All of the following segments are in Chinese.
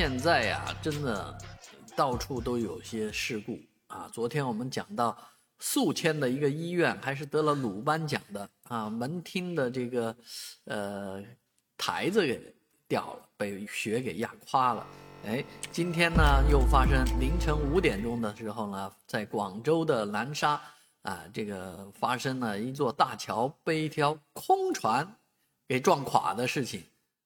现在呀，真的到处都有些事故啊。昨天我们讲到宿迁的一个医院，还是得了鲁班奖的啊，门厅的这个呃台子给掉了，被雪给压垮了。哎，今天呢又发生凌晨五点钟的时候呢，在广州的南沙啊，这个发生了一座大桥被一条空船给撞垮的事情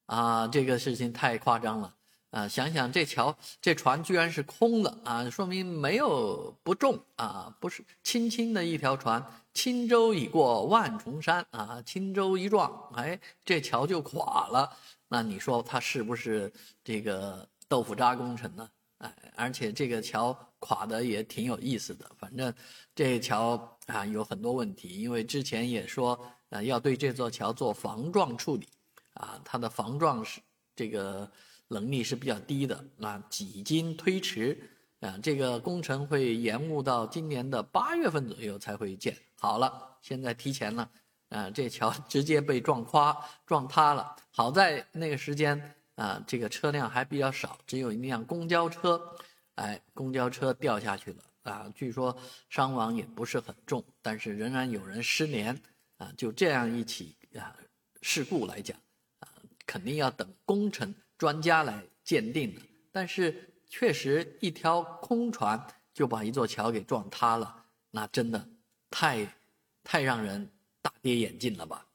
啊，这个事情太夸张了。啊，想想这桥这船居然是空的啊，说明没有不重啊，不是轻轻的一条船，轻舟已过万重山啊，轻舟一撞，哎，这桥就垮了。那你说它是不是这个豆腐渣工程呢？哎，而且这个桥垮的也挺有意思的，反正这桥啊有很多问题，因为之前也说啊要对这座桥做防撞处理啊，它的防撞是这个。能力是比较低的，那几经推迟，啊，这个工程会延误到今年的八月份左右才会建好了。现在提前了，啊，这桥直接被撞垮、撞塌了。好在那个时间啊，这个车辆还比较少，只有一辆公交车，哎，公交车掉下去了啊。据说伤亡也不是很重，但是仍然有人失联啊。就这样一起啊事故来讲，啊，肯定要等工程。专家来鉴定的，但是确实一条空船就把一座桥给撞塌了，那真的太太让人大跌眼镜了吧。